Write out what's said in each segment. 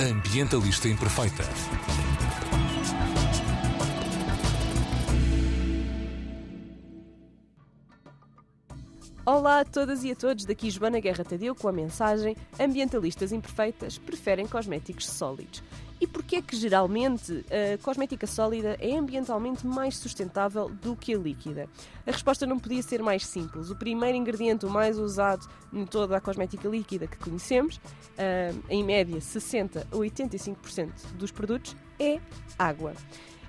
Ambientalista Imperfeita. Olá a todas e a todos, daqui Joana Guerra Tadeu com a mensagem Ambientalistas imperfeitas preferem cosméticos sólidos. E porquê é que geralmente a cosmética sólida é ambientalmente mais sustentável do que a líquida? A resposta não podia ser mais simples. O primeiro ingrediente mais usado em toda a cosmética líquida que conhecemos, em média 60 a 85% dos produtos, é água.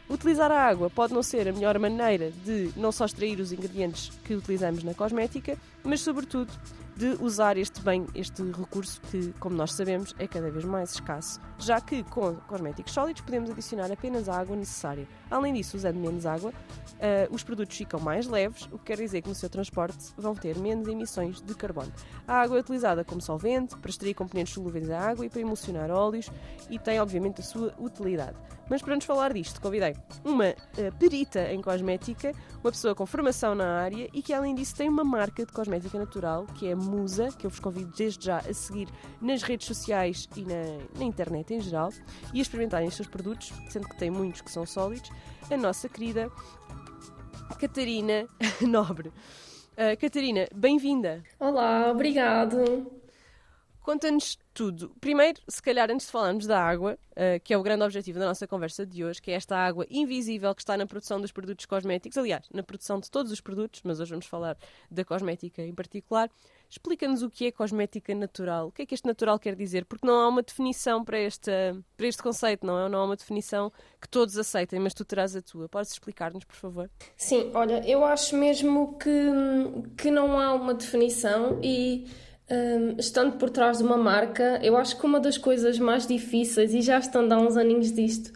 Utilizar a água pode não ser a melhor maneira de não só extrair os ingredientes que utilizamos na cosmética, mas sobretudo de usar este bem, este recurso que, como nós sabemos, é cada vez mais escasso, já que com cosméticos sólidos podemos adicionar apenas a água necessária. Além disso, usando menos água, uh, os produtos ficam mais leves, o que quer dizer que no seu transporte vão ter menos emissões de carbono. A água é utilizada como solvente, para extrair componentes solúveis à água e para emulsionar óleos e tem, obviamente, a sua utilidade. Mas para nos falar disto, convidei uma uh, perita em cosmética, uma pessoa com formação na área e que, além disso, tem uma marca de cosmética natural, que é Musa, que eu vos convido desde já a seguir nas redes sociais e na, na internet em geral e a experimentarem os seus produtos, sendo que tem muitos que são sólidos. A nossa querida Catarina Nobre. Uh, Catarina, bem-vinda. Olá, obrigado. Conta-nos tudo. Primeiro, se calhar, antes de falarmos da água, uh, que é o grande objetivo da nossa conversa de hoje, que é esta água invisível que está na produção dos produtos cosméticos, aliás, na produção de todos os produtos, mas hoje vamos falar da cosmética em particular. Explica-nos o que é cosmética natural. O que é que este natural quer dizer? Porque não há uma definição para, esta, para este conceito, não é? Não há uma definição que todos aceitem, mas tu terás a tua. Podes explicar-nos, por favor? Sim, olha, eu acho mesmo que, que não há uma definição e um, estando por trás de uma marca, eu acho que uma das coisas mais difíceis, e já estando há uns aninhos disto,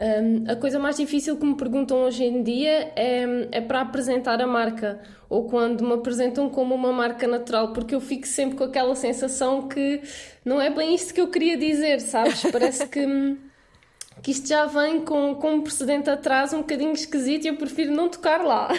um, a coisa mais difícil que me perguntam hoje em dia é, é para apresentar a marca, ou quando me apresentam como uma marca natural, porque eu fico sempre com aquela sensação que não é bem isto que eu queria dizer, sabes? Parece que, que isto já vem com, com um precedente atrás um bocadinho esquisito e eu prefiro não tocar lá.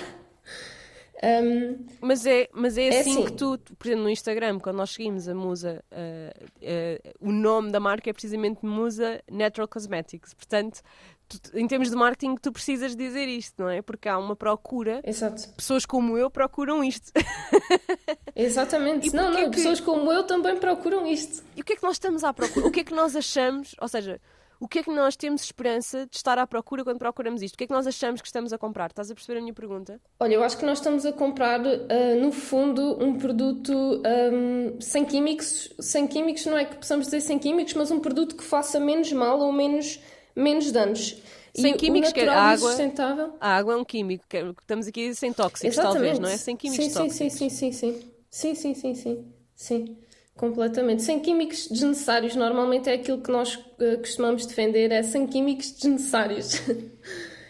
Um, mas é, mas é, é assim, assim, que tu, por exemplo, no Instagram, quando nós seguimos a Musa, uh, uh, o nome da marca é precisamente Musa Natural Cosmetics. Portanto, tu, em termos de marketing, tu precisas dizer isto, não é? Porque há uma procura. Exato. Pessoas como eu procuram isto. Exatamente. não, não, é que... pessoas como eu também procuram isto. E o que é que nós estamos à procura? o que é que nós achamos? Ou seja, o que é que nós temos esperança de estar à procura quando procuramos isto? O que é que nós achamos que estamos a comprar? Estás a perceber a minha pergunta? Olha, eu acho que nós estamos a comprar, uh, no fundo, um produto um, sem químicos. Sem químicos, não é que possamos dizer sem químicos, mas um produto que faça menos mal ou menos, menos danos. Sem e químicos, que a água, sustentável... a água é um químico, que é estamos aqui sem tóxicos, Exatamente. talvez, não é? Sem químicos sim, tóxicos. Sim, sim, sim, sim, sim. Sim, sim, sim, sim. sim. Completamente. Sem químicos desnecessários. Normalmente é aquilo que nós uh, costumamos defender, é sem químicos desnecessários.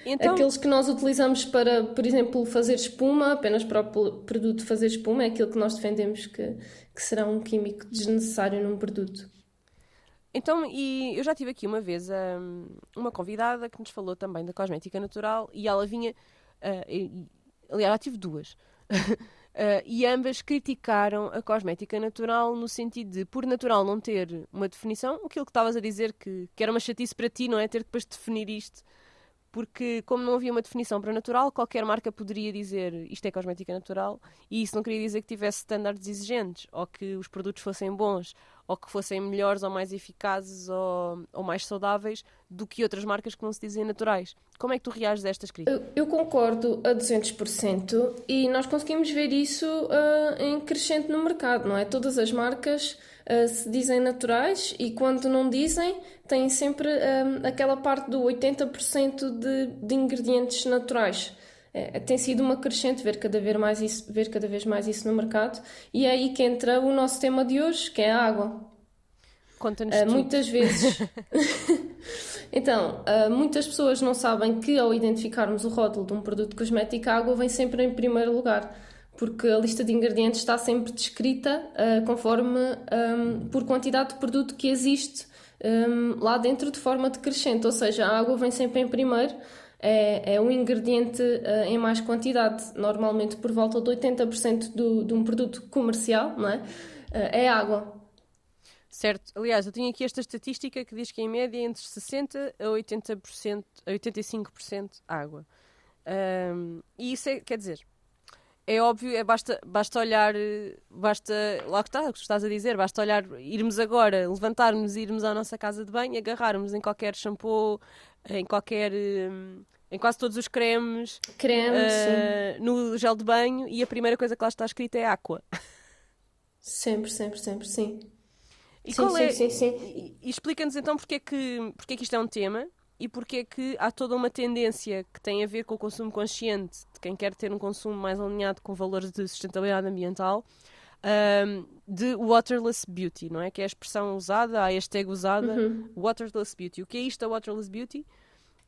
Então... Aqueles que nós utilizamos para, por exemplo, fazer espuma, apenas para o produto fazer espuma, é aquilo que nós defendemos que, que será um químico desnecessário num produto. Então, e eu já tive aqui uma vez um, uma convidada que nos falou também da cosmética natural e ela vinha. Uh, e, aliás, já tive duas. Uh, e ambas criticaram a cosmética natural no sentido de, por natural não ter uma definição, aquilo que estavas a dizer que, que era uma chatice para ti, não é? Ter que depois definir isto, porque como não havia uma definição para natural, qualquer marca poderia dizer isto é cosmética natural, e isso não queria dizer que tivesse estándares exigentes, ou que os produtos fossem bons, ou que fossem melhores ou mais eficazes ou, ou mais saudáveis do que outras marcas que não se dizem naturais. Como é que tu reages a estas críticas? Eu, concordo a 200% e nós conseguimos ver isso uh, em crescente no mercado, não é? Todas as marcas uh, se dizem naturais e quando não dizem têm sempre uh, aquela parte do 80% de, de ingredientes naturais. É, tem sido uma crescente ver cada, vez mais isso, ver cada vez mais isso no mercado. E é aí que entra o nosso tema de hoje, que é a água. Conta-nos uh, Muitas vezes... então, uh, muitas pessoas não sabem que ao identificarmos o rótulo de um produto cosmético, a água vem sempre em primeiro lugar porque a lista de ingredientes está sempre descrita uh, conforme um, por quantidade de produto que existe um, lá dentro de forma decrescente, ou seja, a água vem sempre em primeiro, é, é um ingrediente uh, em mais quantidade, normalmente por volta de 80% do, de um produto comercial, não é? Uh, é água. Certo. Aliás, eu tenho aqui esta estatística que diz que em média é entre 60% a 80%, a 85% água. Um, e isso é, quer dizer, é óbvio, é basta, basta olhar, basta, lá que está, o que estás a dizer, basta olhar, irmos agora, levantarmos, irmos à nossa casa de banho, agarrarmos em qualquer shampoo, em qualquer, em quase todos os cremes, cremes uh, no gel de banho e a primeira coisa que lá está escrita é aqua. Sempre, sempre, sempre, sim. E sim, qual sim, é? Sim, sim. E, e explica-nos então porque é, que, porque é que isto é um tema e porque é que há toda uma tendência que tem a ver com o consumo consciente de quem quer ter um consumo mais alinhado com valores de sustentabilidade ambiental um, de waterless beauty, não é? Que é a expressão usada, a hashtag usada, Uhum. waterless beauty. O que é isto, a waterless beauty?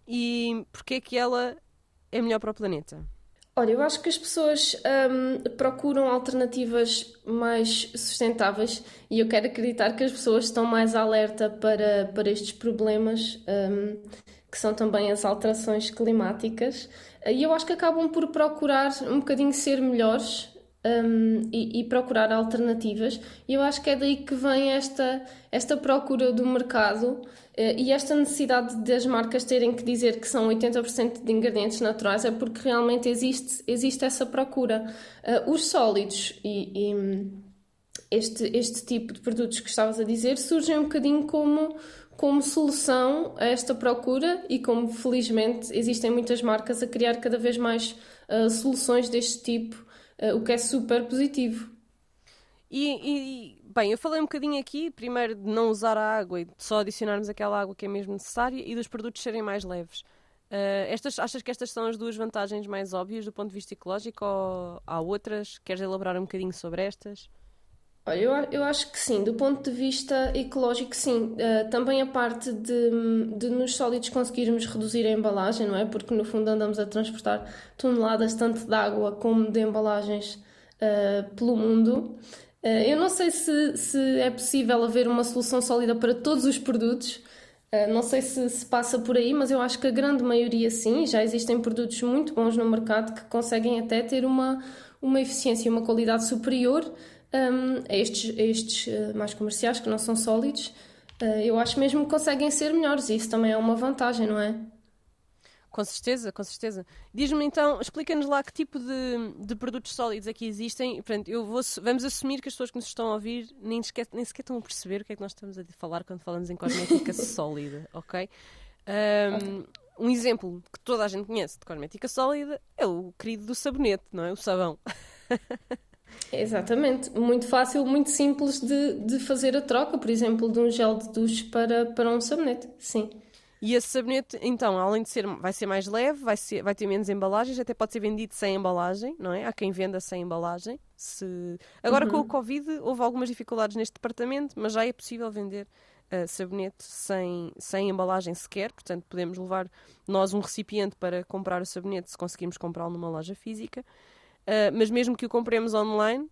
E porque é que ela é melhor para o planeta? Olha, eu acho que as pessoas hum, procuram alternativas mais sustentáveis e eu quero acreditar que as pessoas estão mais alerta para, para estes problemas, hum, que são também as alterações climáticas, e eu acho que acabam por procurar um bocadinho ser melhores. Hum, e, e procurar alternativas, e eu acho que é daí que vem esta, esta procura do mercado eh, e esta necessidade das marcas terem que dizer que são 80% de ingredientes naturais é porque realmente existe, existe essa procura. Eh, os sólidos e, e este, este tipo de produtos que estavas a dizer surgem um bocadinho como, como solução a esta procura e como felizmente existem muitas marcas a criar cada vez mais eh, soluções deste tipo, o que é super positivo. E, e, bem, eu falei um bocadinho aqui, primeiro de não usar a água e só adicionarmos aquela água que é mesmo necessária e dos produtos serem mais leves. Uh, estas, achas que estas são as duas vantagens mais óbvias do ponto de vista ecológico ou há outras? Queres elaborar um bocadinho sobre estas? Olha, eu, eu acho que sim, do ponto de vista ecológico, sim. Uh, também a parte de, de nos sólidos conseguirmos reduzir a embalagem, não é? Porque no fundo andamos a transportar toneladas tanto de água como de embalagens uh, pelo mundo. Uh, eu não sei se, se é possível haver uma solução sólida para todos os produtos. não sei se se passa por aí, mas eu acho que a grande maioria sim. Já existem produtos muito bons no mercado que conseguem até ter uma, uma eficiência e uma qualidade superior um, a estes, a estes uh, mais comerciais que não são sólidos, uh, eu acho mesmo que conseguem ser melhores e isso também é uma vantagem, não é? Com certeza, com certeza. Diz-me então, explica-nos lá que tipo de, de produtos sólidos aqui existem. Portanto, eu vou, vamos assumir que as pessoas que nos estão a ouvir nem, sequer, nem sequer estão a perceber o que é que nós estamos a falar quando falamos em cosmética sólida, ok? Um, um exemplo que toda a gente conhece de cosmética sólida é o querido do sabonete, não é? O sabão. Exatamente, muito fácil, muito simples de, de fazer a troca, por exemplo, de um gel de duche para, para um sabonete, sim. E esse sabonete, então, além de ser, vai ser mais leve, vai, ser, vai ter menos embalagens, até pode ser vendido sem embalagem, não é? Há quem venda sem embalagem. Se... Agora, uhum. com o Covid, houve algumas dificuldades neste departamento, mas já é possível vender uh, sabonete sem, sem embalagem sequer, portanto, podemos levar nós um recipiente para comprar o sabonete se conseguirmos comprá-lo numa loja física. Uh, mas mesmo que o compremos online,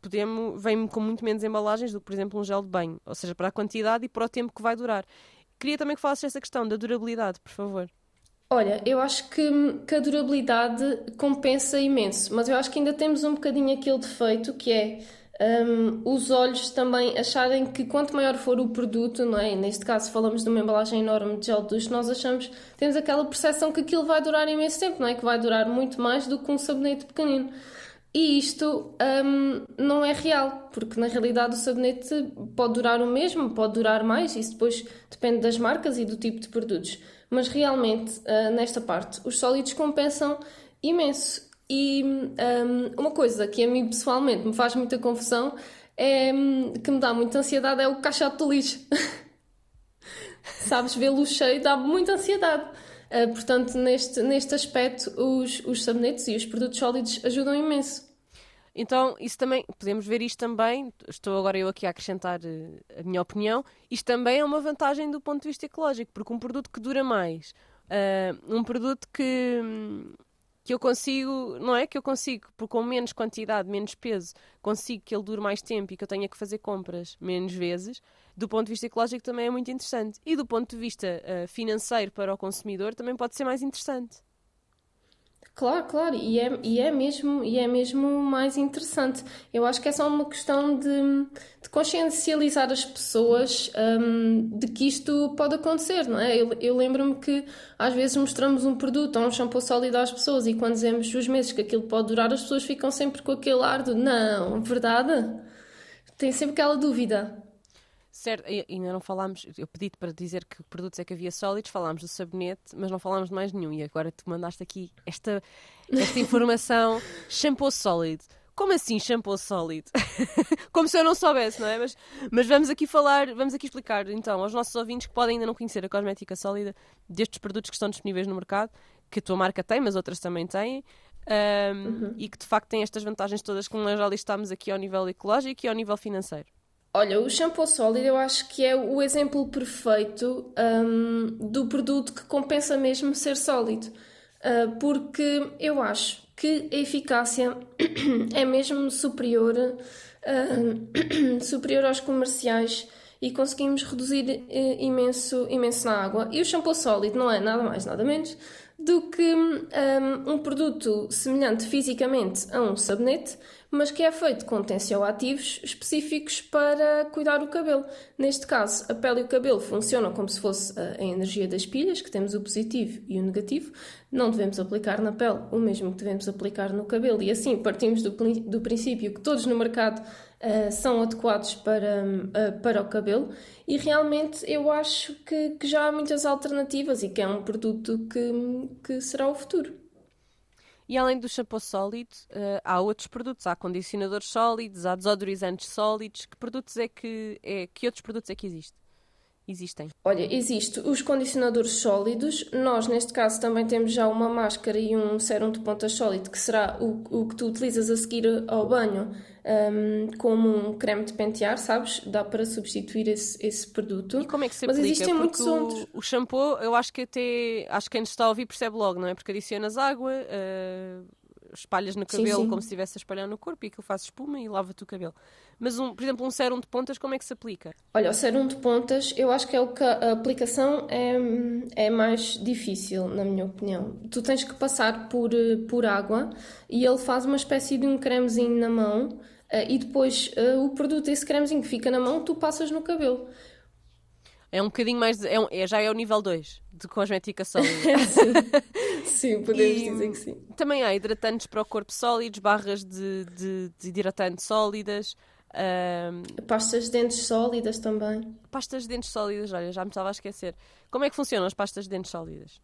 podemos, vem com muito menos embalagens do que, por exemplo, um gel de banho. Ou seja, para a quantidade e para o tempo que vai durar. Queria também que falasses essa questão da durabilidade, por favor. Olha, eu acho que, que, a durabilidade compensa imenso, mas eu acho que ainda temos um bocadinho aquele defeito que é um, os olhos também acharem que quanto maior for o produto, não é? Neste caso falamos de uma embalagem enorme de gel de duche, nós achamos, temos aquela percepção que aquilo vai durar imenso tempo, não é? Que vai durar muito mais do que um sabonete pequenino. E isto um, não é real, porque na realidade o sabonete pode durar o mesmo, pode durar mais, isso depois depende das marcas e do tipo de produtos. Mas realmente, uh, nesta parte, os sólidos compensam imenso. E um, uma coisa que a mim pessoalmente me faz muita confusão é que me dá muita ansiedade é o caixote de lixo. Sabes, vê-lo cheio dá muita ansiedade. Uh, portanto, neste, neste aspecto, os, os sabonetes e os produtos sólidos ajudam imenso. Então, isso também, podemos ver isto também, estou agora eu aqui a acrescentar uh, a minha opinião, isto também é uma vantagem do ponto de vista ecológico, porque um produto que dura mais, uh, um produto que, que eu consigo, não é? Que eu consigo, por com menos quantidade, menos peso, consigo que ele dure mais tempo e que eu tenha que fazer compras menos vezes, do ponto de vista ecológico também é muito interessante. E do ponto de vista uh, financeiro para o consumidor também pode ser mais interessante. Claro, claro, e é, e é, mesmo, e é mesmo mais interessante. Eu acho que é só uma questão de, de consciencializar as pessoas um, de que isto pode acontecer, não é? Eu, eu lembro-me que às vezes mostramos um produto ou um shampoo sólido às pessoas e quando dizemos os meses que aquilo pode durar, as pessoas ficam sempre com aquele ar de não, verdade? Tem sempre aquela dúvida. Certo, ainda não falámos, eu pedi-te para dizer que produtos é que havia sólidos, falámos do sabonete, mas não falámos de mais nenhum. E agora tu mandaste aqui esta, esta informação: shampoo sólido. Como assim shampoo sólido? Como se eu não soubesse, não é? Mas, mas vamos aqui falar, vamos aqui explicar então aos nossos ouvintes que podem ainda não conhecer a cosmética sólida destes produtos que estão disponíveis no mercado, que a tua marca tem, mas outras também têm. Um, uhum. E que de facto têm estas vantagens todas que nós já listámos aqui ao nível ecológico e ao nível financeiro. Olha, o shampoo sólido eu acho que é o exemplo perfeito um, do produto que compensa mesmo ser sólido. Uh, porque eu acho que a eficácia é mesmo superior, uh, superior aos comerciais e conseguimos reduzir uh, imenso, imenso na água. E o shampoo sólido não é nada mais, nada menos do que um, um produto semelhante fisicamente a um sabonete, mas que é feito com tensioativos específicos para cuidar o cabelo. Neste caso, a pele e o cabelo funcionam como se fosse a energia das pilhas, que temos o positivo e o negativo. Não devemos aplicar na pele o mesmo que devemos aplicar no cabelo, e assim partimos do, do princípio que todos no mercado uh, são adequados para, uh, para o cabelo. E realmente eu acho que, que já há muitas alternativas e que é um produto que, que será o futuro. E além do shampoo sólido, uh, há outros produtos. Há condicionadores sólidos, há desodorizantes sólidos. Que produtos é que, é, que outros produtos é que existem? Existem? Olha, existe os condicionadores sólidos. Nós, neste caso, também temos já uma máscara e um sérum de ponta sólido, que será o, o que tu utilizas a seguir ao banho, um, como um creme de pentear, sabes? Dá para substituir esse, esse produto. E como é que se aplica? Mas existem Porque muitos o, outros. O shampoo, eu acho que até. Acho que quem nos está a ouvir percebe logo, não é? Porque adicionas água. Uh espalhas no cabelo sim, sim. como se estivesse a espalhar no corpo e aquilo faz espuma e lava-te o cabelo. Mas, um, por exemplo, um sérum de pontas, como é que se aplica? Olha, o sérum de pontas, eu acho que é o que a aplicação é, é mais difícil, na minha opinião. Tu tens que passar por, por água e ele faz uma espécie de um cremezinho na mão Uh, e depois uh, o produto, esse cremezinho que fica na mão, tu passas no cabelo. É um bocadinho mais. É, um, é já é o nível 2 de cosmética sólida. sim. sim, podemos e dizer que sim. Também há hidratantes para o corpo sólidos, barras de, de, de hidratantes sólidas. Um... Pastas de dentes sólidas também. Pastas de dentes sólidas, olha, já me estava a esquecer. Como é que funcionam as pastas de dentes sólidas?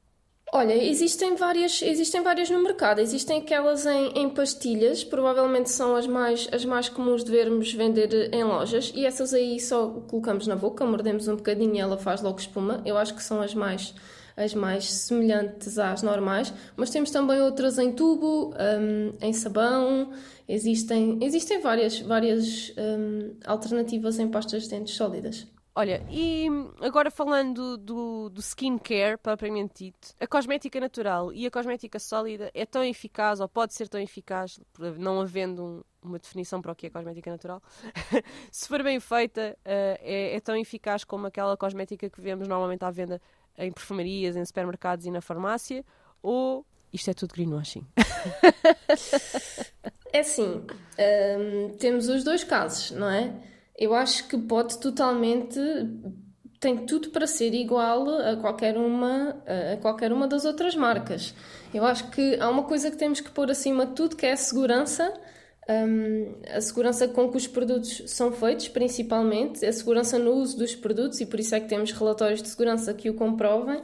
Olha, existem várias, existem várias no mercado. Existem aquelas em, em, pastilhas, provavelmente são as mais, as mais comuns de vermos vender em lojas, e essas aí só colocamos na boca, mordemos um bocadinho e ela faz logo espuma. Eu acho que são as mais, as mais semelhantes às normais, mas temos também outras em tubo, um, em sabão. Existem, existem várias, várias um, alternativas em pastas de dentes sólidas. Olha, e agora falando do, do skincare propriamente dito, a cosmética natural e a cosmética sólida é tão eficaz, ou pode ser tão eficaz, não havendo um, uma definição para o que é cosmética natural, se for bem feita, uh, é, é, tão eficaz como aquela cosmética que vemos normalmente à venda em perfumarias, em supermercados e na farmácia, ou isto é tudo greenwashing? é assim, um, temos os dois casos, não é? Eu acho que pode totalmente tem tudo para ser igual a qualquer uma a qualquer uma das outras marcas. Eu acho que há uma coisa que temos que pôr acima de tudo que é a segurança, um, a segurança com que os produtos são feitos, principalmente, a segurança no uso dos produtos e por isso é que temos relatórios de segurança que o comprovem.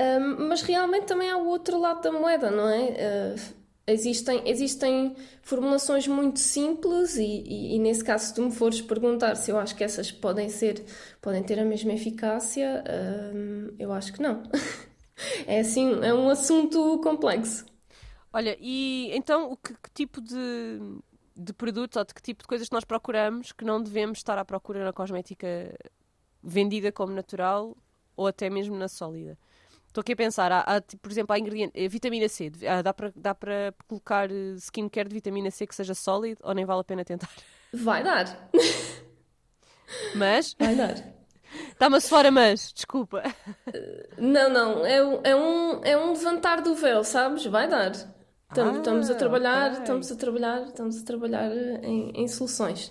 Um, mas realmente também há o outro lado da moeda, não é? Uh, Existem, existem formulações muito simples e, e, e, nesse caso se tu me fores perguntar se eu acho que essas podem ser podem ter a mesma eficácia hum, eu acho que não. É assim é um assunto complexo. Olha e então o que, que tipo de de produtos ou de que tipo de coisas que nós procuramos que não devemos estar à procura na cosmética vendida como natural ou até mesmo na sólida Estou aqui a pensar, há, há, tipo, por exemplo, há ingrediente, a eh, vitamina C, ah, dá para dá colocar eh, skincare de vitamina C que seja sólido ou nem vale a pena tentar? Vai dar. Mas? Vai dar. Está-me a soar a mas, desculpa. Não, não, é, é, um, é um levantar do véu, sabes? Vai dar. Estamos, Ah, estamos a trabalhar, ok. estamos a trabalhar, estamos a trabalhar em, em soluções.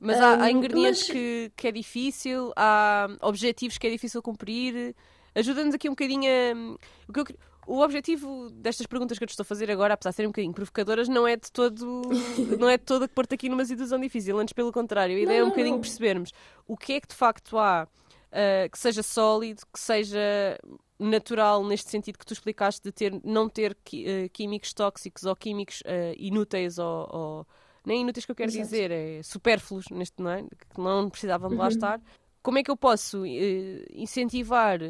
Mas há, há Ahm, ingredientes mas- que, que é difícil, há objetivos que é difícil cumprir. Ajuda-nos aqui um bocadinho a. O, que eu o objetivo destas perguntas que eu te estou a fazer agora, apesar de serem um bocadinho provocadoras, não é de todo. não é de todo a pôr-te aqui numa situação difícil, antes pelo contrário. A ideia é um não, bocadinho não. percebermos o que é que de facto há ah, que seja sólido, que seja natural neste sentido que tu explicaste de ter, não ter eh, químicos tóxicos ou químicos eh, inúteis ou, ou- nem inúteis que eu quero Exato. dizer, é supérfluos neste não é? que não precisavam de lá Uhum. estar. Como é que eu posso eh, incentivar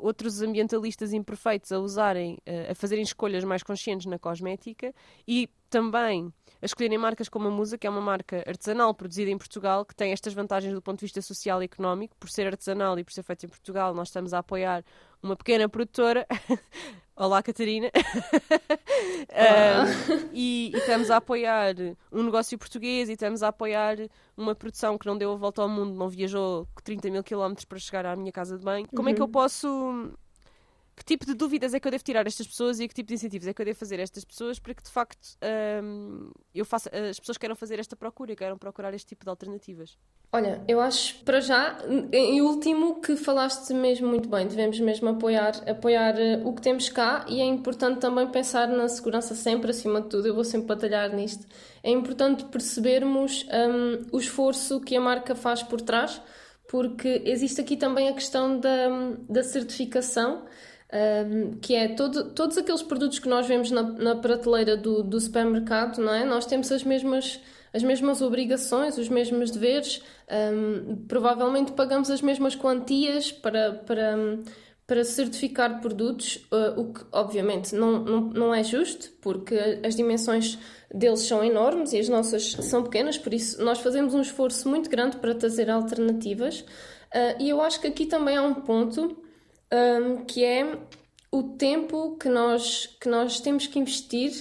outros ambientalistas imperfeitos a usarem, eh, a fazerem escolhas mais conscientes na cosmética e também a escolherem marcas como a Musa, que é uma marca artesanal produzida em Portugal, que tem estas vantagens do ponto de vista social e económico. Por ser artesanal e por ser feito em Portugal, nós estamos a apoiar uma pequena produtora. Olá, Catarina. Olá. Um, e, e estamos a apoiar um negócio português e estamos a apoiar uma produção que não deu a volta ao mundo, não viajou 30 mil quilómetros para chegar à minha casa de banho. Como é que eu posso. Que tipo de dúvidas é que eu devo tirar estas pessoas e que tipo de incentivos é que eu devo fazer estas pessoas para que de facto hum, eu faça, as pessoas queiram fazer esta procura queiram procurar este tipo de alternativas? Olha, eu acho, para já, em último, que falaste mesmo muito bem, devemos mesmo apoiar, apoiar eh, o que temos cá e é importante também pensar na segurança sempre, acima de tudo, eu vou sempre batalhar nisto. É importante percebermos hum, o esforço que a marca faz por trás, porque existe aqui também a questão da, da certificação, um, que é todo, todos aqueles produtos que nós vemos na, na prateleira do, do supermercado, não é? Nós temos as mesmas, as mesmas obrigações, os mesmos deveres, um, provavelmente pagamos as mesmas quantias para, para, para certificar produtos, uh, o que obviamente não, não, não é justo, porque as dimensões deles são enormes e as nossas são pequenas, por isso nós fazemos um esforço muito grande para trazer alternativas. Uh, e eu acho que aqui também há um ponto um, que é o tempo que nós, que nós temos que investir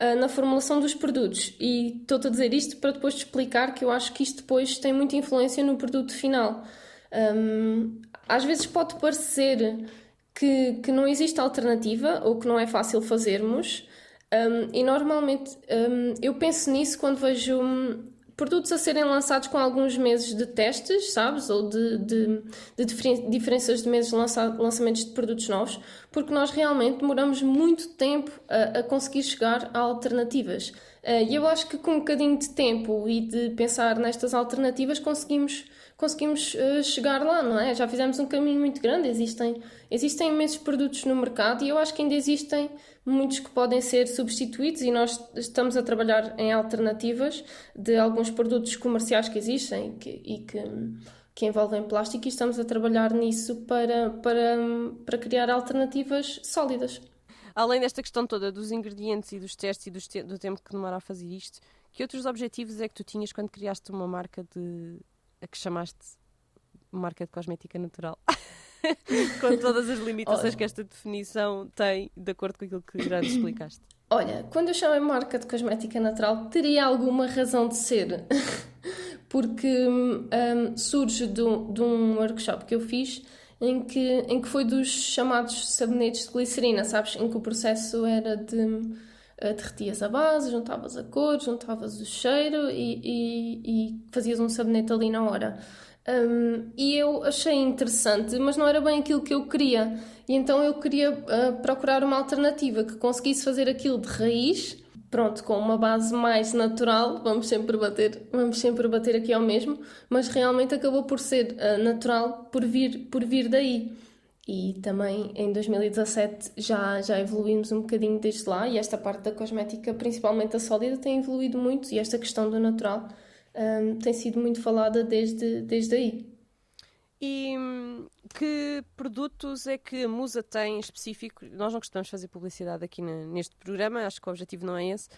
uh, na formulação dos produtos. E estou-te a dizer isto para depois te explicar que eu acho que isto depois tem muita influência no produto final. Um, às vezes pode parecer que, que não existe alternativa ou que não é fácil fazermos. Um, e normalmente um, eu penso nisso quando vejo hum, produtos a serem lançados com alguns meses de testes, sabes? Ou de, de, de diferen- diferenças de meses de lança- lançamentos de produtos novos, porque nós realmente demoramos muito tempo a, a conseguir chegar a alternativas. Eh, E eu acho que com um bocadinho de tempo e de pensar nestas alternativas conseguimos, conseguimos eh, chegar lá, não é? Já fizemos um caminho muito grande, existem, existem imensos produtos no mercado e eu acho que ainda existem muitos que podem ser substituídos e nós estamos a trabalhar em alternativas de alguns produtos comerciais que existem que- e que, que envolvem plástico e estamos a trabalhar nisso para, para, para criar alternativas sólidas. Além desta questão toda dos ingredientes e dos testes e dos te- do tempo que demora a fazer isto, que outros objetivos é que tu tinhas quando criaste uma marca de. a que chamaste marca de cosmética natural? com todas as limitações Olha. que esta definição tem, de acordo com aquilo que já nos explicaste. Olha, quando eu chamei marca de cosmética natural, teria alguma razão de ser. Porque hum, surge de um, de um workshop que eu fiz em que, em que foi dos chamados sabonetes de glicerina, sabes? Em que o processo era de eh, derretias a base, juntavas a cor, juntavas o cheiro e, e, e fazias um sabonete ali na hora. Um, e eu achei interessante, mas não era bem aquilo que eu queria. E então eu queria uh, procurar uma alternativa que conseguisse fazer aquilo de raiz, pronto, com uma base mais natural. Vamos sempre bater, vamos sempre bater aqui ao mesmo, mas realmente acabou por ser uh, natural por vir, por vir daí. E também em 2017 já, já evoluímos um bocadinho desde lá, e esta parte da cosmética, principalmente a sólida, tem evoluído muito, e esta questão do natural um, tem sido muito falada desde, desde aí. E hum, que produtos é que a Musa tem em específico? Nós não costumamos fazer publicidade aqui na- neste programa, acho que o objetivo não é esse.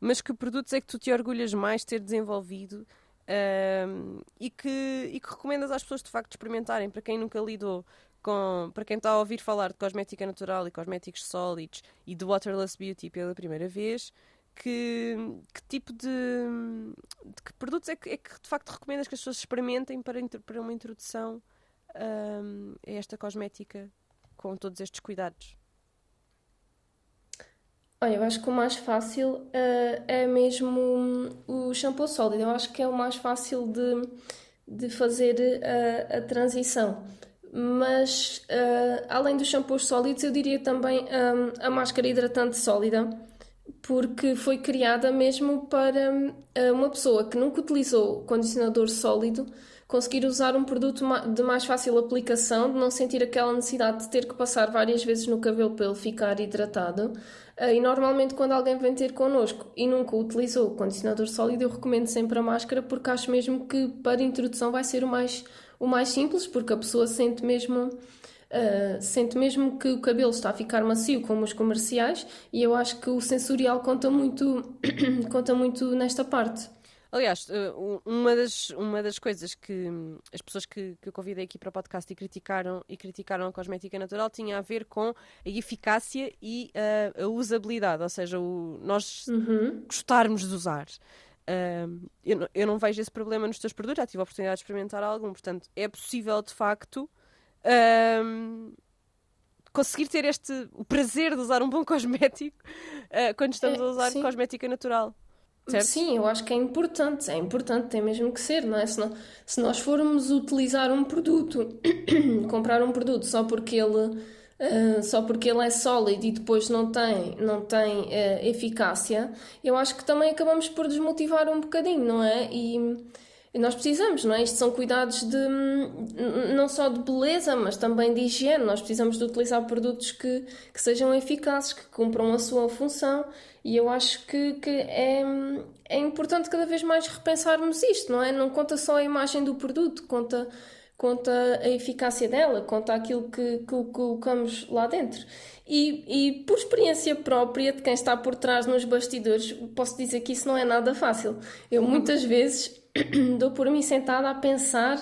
Mas que produtos é que tu te orgulhas mais de ter desenvolvido hum, e, que, e que recomendas às pessoas de facto experimentarem? Para quem nunca lidou com. Para quem está a ouvir falar de cosmética natural e cosméticos sólidos e de Waterless Beauty pela primeira vez, que, que tipo de, de que produtos é que, é que de facto recomendas que as pessoas experimentem para, para uma introdução hum, a esta cosmética com todos estes cuidados? Olha, eu acho que o mais fácil uh, é mesmo o shampoo sólido. Eu acho que é o mais fácil de, de fazer a, a transição. Mas, uh, além dos shampoos sólidos, eu diria também um, a máscara hidratante sólida, porque foi criada mesmo para uh, uma pessoa que nunca utilizou condicionador sólido conseguir usar um produto de mais fácil aplicação, de não sentir aquela necessidade de ter que passar várias vezes no cabelo para ele ficar hidratado. Eh, e normalmente, quando alguém vem ter connosco e nunca utilizou condicionador sólido, eu recomendo sempre a máscara porque acho mesmo que para introdução vai ser o mais, o mais simples, porque a pessoa sente mesmo. Uh, sente mesmo que o cabelo está a ficar macio como os comerciais e eu acho que o sensorial conta muito conta muito nesta parte Aliás, eh, uma das, uma das coisas que as pessoas que, que eu convidei aqui para o podcast e criticaram, e criticaram a cosmética natural tinha a ver com a eficácia e uh, a usabilidade, ou seja, o, nós uhum. gostarmos de usar. Uh, eu, não, eu não vejo esse problema nos teus produtos, já tive a oportunidade de experimentar algum, portanto, é possível de facto. Uh, conseguir ter este o prazer de usar um bom cosmético uh, quando estamos a usar cosmética natural. Certo? Sim, eu acho que é importante, é importante, tem mesmo que ser, não é? Se, não, se nós formos utilizar um produto, comprar um produto só porque ele, uh, só porque ele é sólido e depois não tem, não tem uh, eficácia, eu acho que também acabamos por desmotivar um bocadinho, não é? E nós precisamos, não é? Isto são cuidados de não só de beleza, mas também de higiene. Nós precisamos de utilizar produtos que, que sejam eficazes, que cumpram a sua função e eu acho que, que é, é importante cada vez mais repensarmos isto, não é? Não conta só a imagem do produto, conta, conta a eficácia dela, conta aquilo que, que colocamos lá dentro. E, e por experiência própria de quem está por trás nos bastidores, posso dizer que isso não é nada fácil. Eu muitas vezes dou por mim sentada a pensar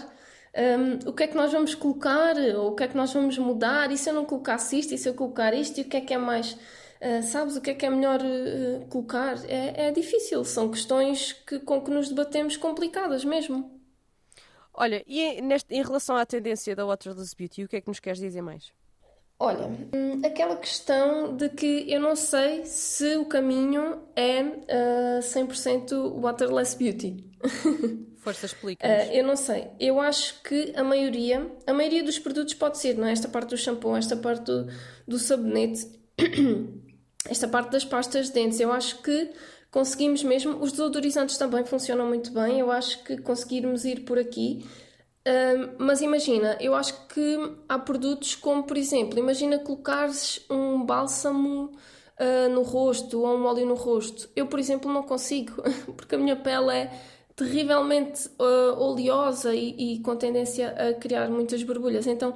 um, o que é que nós vamos colocar, ou o que é que nós vamos mudar, e se eu não colocasse isto, e se eu colocar isto, e o que é que é mais Uh, sabes o que é que é melhor uh, colocar? É, é difícil, são questões que, com que nos debatemos complicadas mesmo. Olha, e neste, em relação à tendência da Waterless Beauty, o que é que nos queres dizer mais? Olha, hum, aquela questão de que eu não sei se o caminho é uh, 100% Waterless Beauty. Força, explica. Uh, eu não sei. Eu acho que a maioria, a maioria dos produtos pode ser, não é? Esta parte do shampoo, esta parte do, do sabonete. esta parte das pastas de dentes, eu acho que conseguimos mesmo. Os desodorizantes também funcionam muito bem, eu acho que conseguirmos ir por aqui. Mas imagina, eu acho que há produtos como, por exemplo, imagina colocares um bálsamo uh, no rosto ou um óleo no rosto. Eu, por exemplo, não consigo, porque a minha pele é terrivelmente uh, oleosa e, e com tendência a criar muitas borbulhas. Então,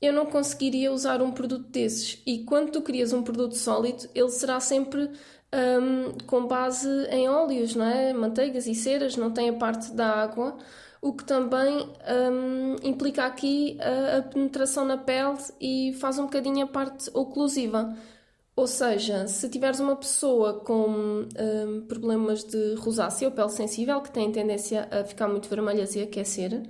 eu não conseguiria usar um produto desses. E quando tu crias um produto sólido, ele será sempre um, com base em óleos, não é? Manteigas e ceras, não tem a parte da água, o que também um, implica aqui a, penetração na pele e faz um bocadinho a parte oclusiva. Ou seja, se tiveres uma pessoa com um, problemas de rosácea ou pele sensível, que tem tendência a ficar muito vermelhas e aquecer,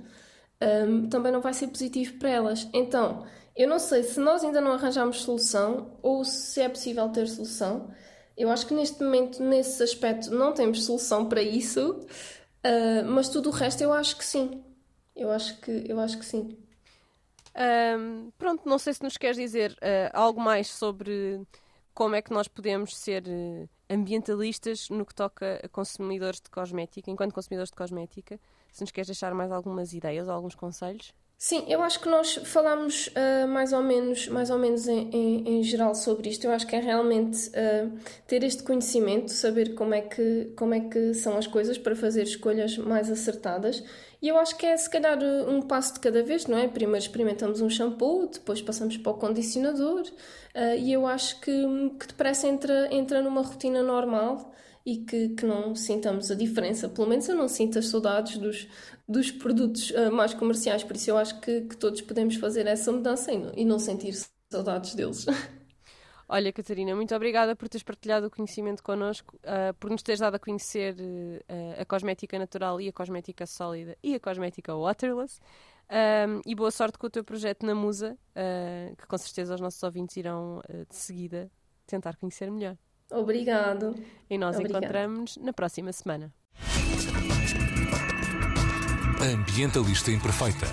um, também não vai ser positivo para elas. Então, eu não sei se nós ainda não arranjamos solução ou se é possível ter solução. Eu acho que neste momento, nesse aspecto, não temos solução para isso, uh, mas tudo o resto eu acho que sim. Eu acho que, eu acho que sim. Um, pronto, não sei se nos queres dizer uh, algo mais sobre como é que nós podemos ser ambientalistas no que toca a consumidores de cosmética, enquanto consumidores de cosmética se nos queres deixar mais algumas ideias ou alguns conselhos. Sim, eu acho que nós falámos uh, mais ou menos, mais ou menos em, em, em, geral sobre isto. Eu acho que é realmente uh, ter este conhecimento, saber como é, que, como é que são as coisas para fazer escolhas mais acertadas. E eu acho que é se calhar um passo de cada vez, não é? Primeiro experimentamos um shampoo, depois passamos para o condicionador, uh, e eu acho que, que depressa entra, entra numa rotina normal e que, que não sintamos a diferença. Pelo menos eu não sinto as saudades dos, dos produtos uh, mais comerciais, por isso eu acho que, que todos podemos fazer essa mudança e não, e não sentir saudades deles. Olha, Catarina, muito obrigada por teres partilhado o conhecimento connosco, uh, por nos teres dado a conhecer uh, a cosmética natural e a cosmética sólida e a cosmética waterless. Um, e boa sorte com o teu projeto na Musa, uh, que com certeza os nossos ouvintes irão de seguida tentar conhecer melhor. Obrigado. E nós encontramos-nos na próxima semana. Ambientalista Imperfeita.